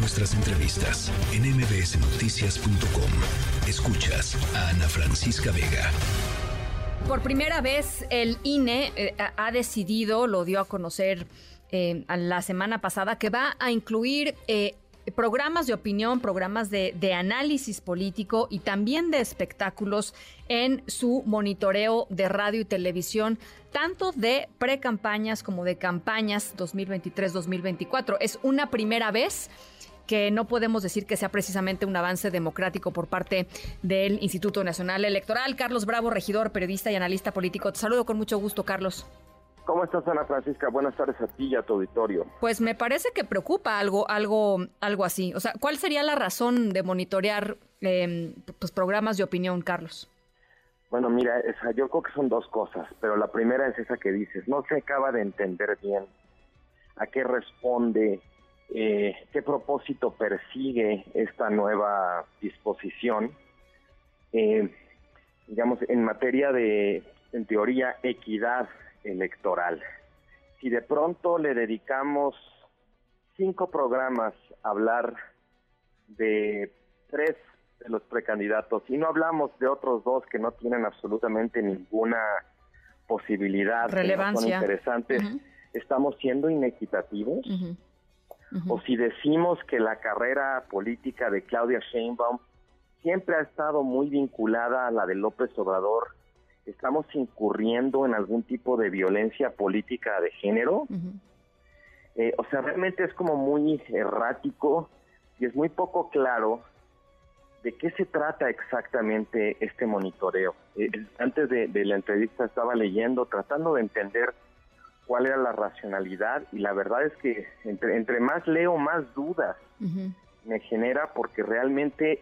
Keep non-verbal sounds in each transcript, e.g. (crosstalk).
nuestras entrevistas en mbsnoticias.com. Escuchas a Ana Francisca Vega. Por primera vez el INE eh, ha decidido, lo dio a conocer eh, la semana pasada, que va a incluir eh, programas de opinión, programas de, análisis político y también de espectáculos en su monitoreo de radio y televisión, tanto de pre-campañas como de campañas 2023-2024. Es una primera vez que no podemos decir que sea precisamente un avance democrático por parte del Instituto Nacional Electoral. Carlos Bravo, regidor, periodista y analista político. Te saludo con mucho gusto, Carlos. ¿Cómo estás, Ana Francisca? Buenas tardes a ti y a tu auditorio. Pues me parece que preocupa algo, algo, algo así. O sea, ¿cuál sería la razón de monitorear eh, pues, programas de opinión, Carlos? Bueno, mira, esa, yo creo que son dos cosas, pero la primera es esa que dices, no se acaba de entender bien a qué responde, eh, qué propósito persigue esta nueva disposición, eh, digamos, en materia de, en teoría, equidad electoral. Si de pronto le dedicamos cinco programas a hablar de tres de los precandidatos y no hablamos de otros dos que no tienen absolutamente ninguna posibilidad, relevancia, interesantes, estamos siendo inequitativos. O si decimos que la carrera política de Claudia Sheinbaum siempre ha estado muy vinculada a la de López Obrador estamos incurriendo en algún tipo de violencia política de género. Eh, o sea, realmente es como muy errático y es muy poco claro de qué se trata exactamente este monitoreo. Eh, antes de, la entrevista estaba leyendo, tratando de entender cuál era la racionalidad y la verdad es que entre, entre más leo, más dudas me genera porque realmente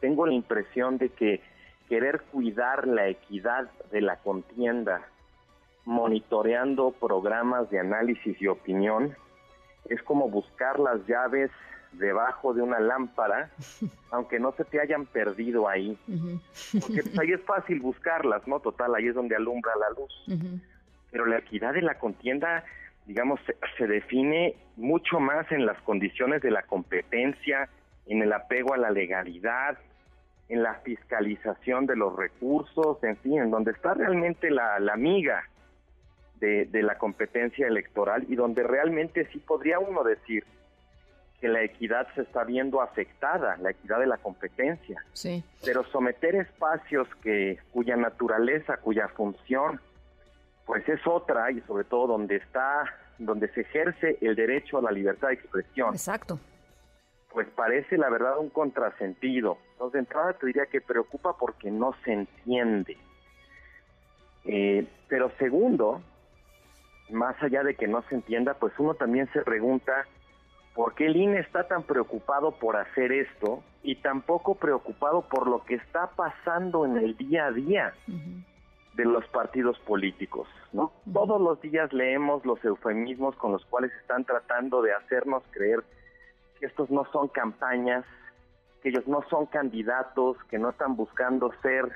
tengo la impresión de que querer cuidar la equidad de la contienda, monitoreando programas de análisis y opinión, es como buscar las llaves debajo de una lámpara, (laughs) aunque no se te hayan perdido ahí. Porque pues, ahí es fácil buscarlas, ¿no? Total, ahí es donde alumbra la luz. Pero la equidad de la contienda, digamos, se, define mucho más en las condiciones de la competencia, en el apego a la legalidad, en la fiscalización de los recursos, en fin, en donde está realmente la, amiga de, la competencia electoral y donde realmente sí podría uno decir que la equidad se está viendo afectada, la equidad de la competencia. Sí. Pero someter espacios que cuya naturaleza, cuya función, pues es otra y sobre todo donde está, donde se ejerce el derecho a la libertad de expresión. Exacto pues parece la verdad un contrasentido. Entonces, de entrada te diría que preocupa porque no se entiende. Eh, pero segundo, más allá de que no se entienda, pues uno también se pregunta por qué el INE está tan preocupado por hacer esto y tampoco preocupado por lo que está pasando en el día a día de los partidos políticos, ¿no? Todos los días leemos los eufemismos con los cuales están tratando de hacernos creer que estos no son campañas, que ellos no son candidatos, que no están buscando ser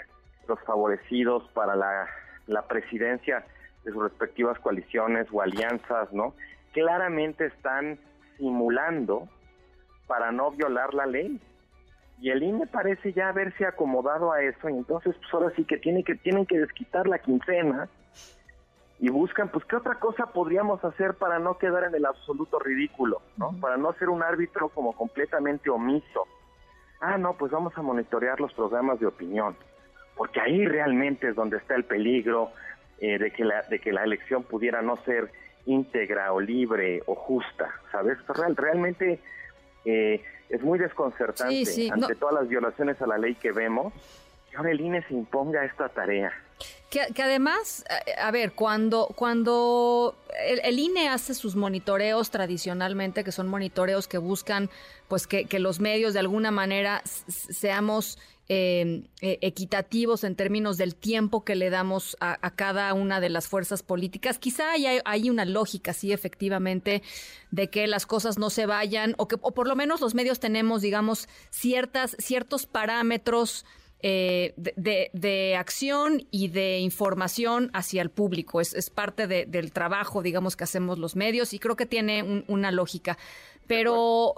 los favorecidos para la, presidencia de sus respectivas coaliciones o alianzas, ¿no? Claramente están simulando para no violar la ley. Y el INE parece ya haberse acomodado a eso, y entonces pues ahora sí que, tiene que tienen que desquitar la quincena y buscan, pues, ¿qué otra cosa podríamos hacer para no quedar en el absoluto ridículo, ¿no? Para no ser un árbitro como completamente omiso. Ah, no, pues vamos a monitorear los programas de opinión, porque ahí realmente es donde está el peligro eh, de, que la, de que la elección pudiera no ser íntegra o libre o justa, ¿sabes? Real, realmente eh, es muy desconcertante ante todas las violaciones a la ley que vemos que ahora el INE se imponga esta tarea. Que, además, a, ver, cuando, cuando el, INE hace sus monitoreos tradicionalmente, que son monitoreos que buscan pues que, los medios de alguna manera seamos em, e, equitativos en términos del tiempo que le damos a, cada una de las fuerzas políticas. Quizá hay, hay, una lógica, sí, efectivamente, de que las cosas no se vayan, o que o por lo menos los medios tenemos, digamos, ciertas, ciertos parámetros eh, de, acción y de información hacia el público. Es, parte del trabajo, digamos, que hacemos los medios y creo que tiene una lógica. Pero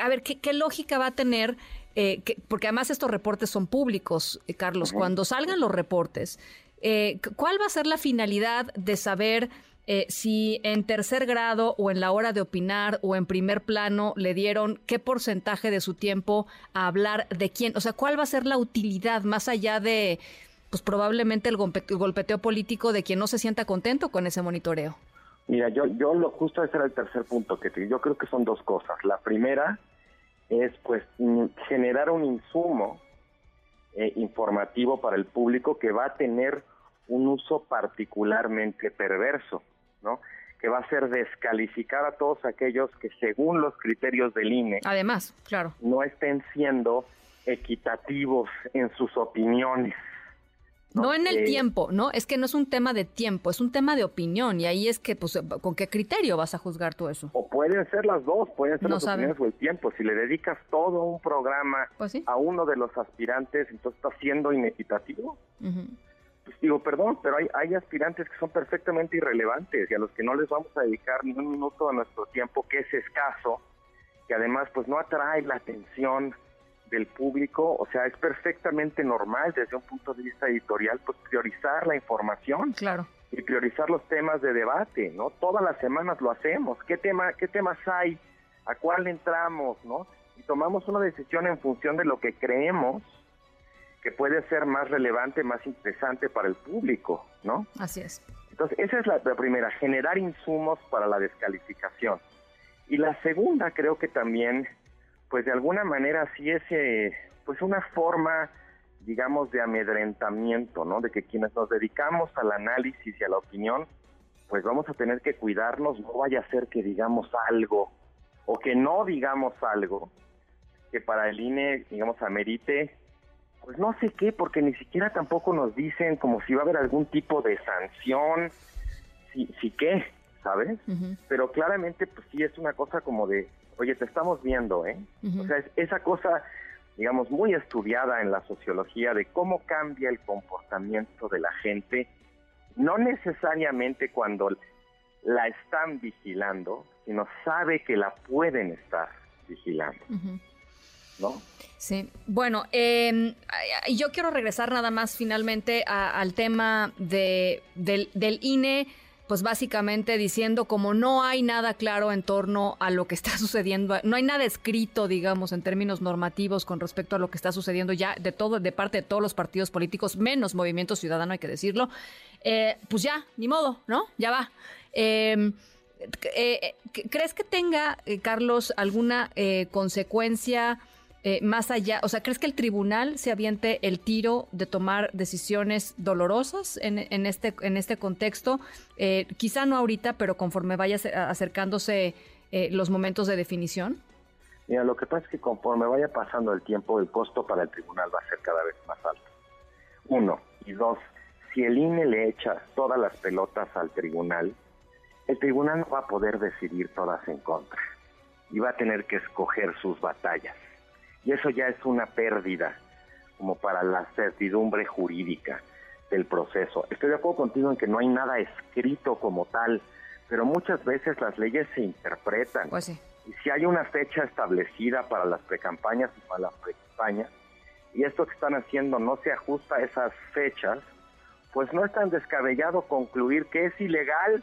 a ver, ¿qué, lógica va a tener? Eh, porque además estos reportes son públicos, eh, Carlos. Cuando salgan los reportes, eh, ¿cuál va a ser la finalidad de saber si en tercer grado o en la hora de opinar o en primer plano le dieron qué porcentaje de su tiempo a hablar de quién? O sea, ¿cuál va a ser la utilidad más allá de, pues probablemente el golpeteo político de quien no se sienta contento con ese monitoreo? Mira, yo, yo lo justo ese era el tercer punto que te, yo creo que son dos cosas. La primera es pues generar un insumo eh, informativo para el público que va a tener un uso particularmente perverso, ¿no? Que va a ser descalificar a todos aquellos que según los criterios del INE, además, claro, no estén siendo equitativos en sus opiniones. No, en el eh, tiempo, ¿no? Es que no es un tema de tiempo, es un tema de opinión y ahí es que, pues, ¿con qué criterio vas a juzgar tú eso? O pueden ser las dos, pueden ser las opiniones o el tiempo. Si le dedicas todo un programa pues a uno de los aspirantes, entonces está siendo inequitativo. Pues digo, perdón, pero hay, hay aspirantes que son perfectamente irrelevantes y a los que no les vamos a dedicar ni un minuto de nuestro tiempo, que es escaso, que además pues no atrae la atención del público, o sea, es perfectamente normal desde un punto de vista editorial, pues priorizar la información. Claro. Y priorizar los temas de debate, ¿no? Todas las semanas lo hacemos. ¿Qué tema, qué temas hay? ¿A cuál entramos, no? Y tomamos una decisión en función de lo que creemos que puede ser más relevante, más interesante para el público, ¿no? Así es. Entonces, esa es la primera, generar insumos para la descalificación. Y la segunda, creo que también pues de alguna manera sí es eh, pues una forma digamos de amedrentamiento, ¿no? De que quienes nos dedicamos al análisis y a la opinión, pues vamos a tener que cuidarnos, no vaya a ser que digamos algo o que no digamos algo que para el INE, digamos, amerite, pues no sé qué, porque ni siquiera tampoco nos dicen como si va a haber algún tipo de sanción, si, si qué, ¿sabes? Pero claramente, pues sí es una cosa como de, oye, te estamos viendo, ¿eh? O sea, es esa cosa, digamos, muy estudiada en la sociología de cómo cambia el comportamiento de la gente, no necesariamente cuando la están vigilando, sino sabe que la pueden estar vigilando. ¿No? Sí, bueno, eh, yo quiero regresar nada más finalmente al tema de, del, del INE pues básicamente diciendo como no hay nada claro en torno a lo que está (laughs) sucediendo, no hay nada escrito, digamos, en términos normativos con respecto a lo que está sucediendo ya de todo, de parte de todos los partidos políticos, menos Movimiento Ciudadano, hay que decirlo. Eh, pues ya, ni modo, ¿no? Ya va. Em, eh, ¿Crees que tenga, eh, Carlos, alguna consecuencia? Eh, más allá, o sea, ¿crees que el tribunal se aviente el tiro de tomar decisiones dolorosas en, este, en este contexto? Eh, quizá no ahorita, pero conforme vaya acercándose eh, los momentos de definición. Mira, lo que pasa es que conforme vaya pasando el tiempo, el costo para el tribunal va a ser cada vez más alto. Uno. Y dos, si el INE le echa todas las pelotas al tribunal, el tribunal no va a poder decidir todas en contra y va a tener que escoger sus batallas y eso ya es una pérdida como para la certidumbre jurídica del proceso. Estoy de acuerdo contigo en que no hay nada escrito como tal, pero muchas veces las leyes se interpretan. Pues sí. Y si hay una fecha establecida para las precampañas y para las precampañas, y esto que están haciendo no se ajusta a esas fechas, pues no es tan descabellado concluir que es ilegal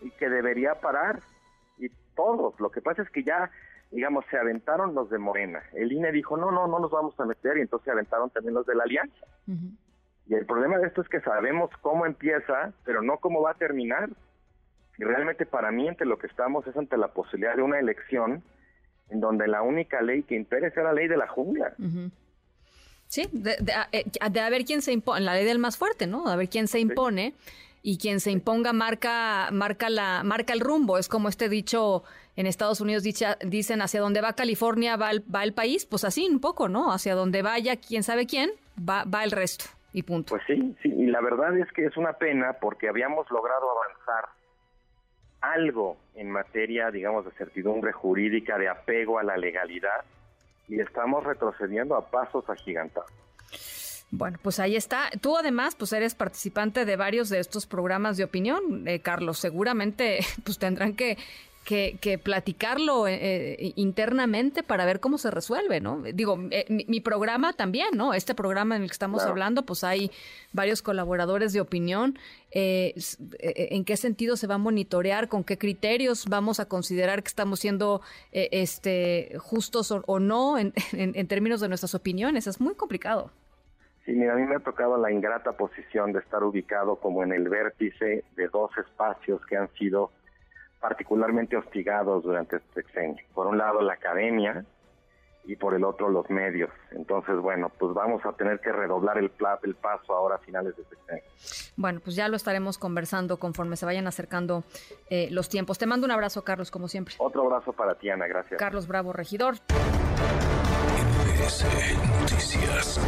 y que debería parar. Y todos, lo que pasa es que ya digamos, se aventaron los de Morena. El INE dijo, no, no, no nos vamos a meter y entonces se aventaron también los de la Alianza. Y el problema de esto es que sabemos cómo empieza, pero no cómo va a terminar. Y realmente para mí, entre lo que estamos es ante la posibilidad de una elección en donde la única ley que impere sea la ley de la jungla. Sí, de, de, eh, de, ver quién se impone, la ley del más fuerte, ¿no? A ver quién se impone y quien se imponga marca, marca, la, marca el rumbo. Es como este dicho en Estados Unidos dicen hacia donde va California va el, va el país, pues así un poco, ¿no? Hacia donde vaya quién sabe quién, va, va el resto y punto. Pues sí, sí, y la verdad es que es una pena porque habíamos logrado avanzar algo en materia, digamos, de certidumbre jurídica, de apego a la legalidad, y estamos retrocediendo a pasos agigantados. Bueno, pues ahí está. Tú además, pues eres participante de varios de estos programas de opinión, eh, Carlos. Seguramente, (laughs) pues tendrán que que, que platicarlo eh, eh, internamente para ver cómo se resuelve, ¿no? Digo, eh, mi, programa también, ¿no? Este programa en el que estamos hablando, pues hay varios colaboradores de opinión. ¿En qué sentido se va a monitorear? ¿Con qué criterios vamos a considerar que estamos siendo este, justos o, no (laughs) en, en términos de nuestras opiniones? Es muy complicado. Sí, mira, a mí me ha tocado la ingrata posición de estar ubicado como en el vértice de dos espacios que han sido particularmente hostigados durante este sexenio. Por un lado la academia y por el otro los medios. Entonces, bueno, pues vamos a tener que redoblar el, el paso ahora a finales de sexenio. Bueno, pues ya lo estaremos conversando conforme se vayan acercando eh, los tiempos. Te mando un abrazo, Carlos, como siempre. Otro abrazo para ti, Ana, gracias. Carlos Bravo, regidor. Noticias.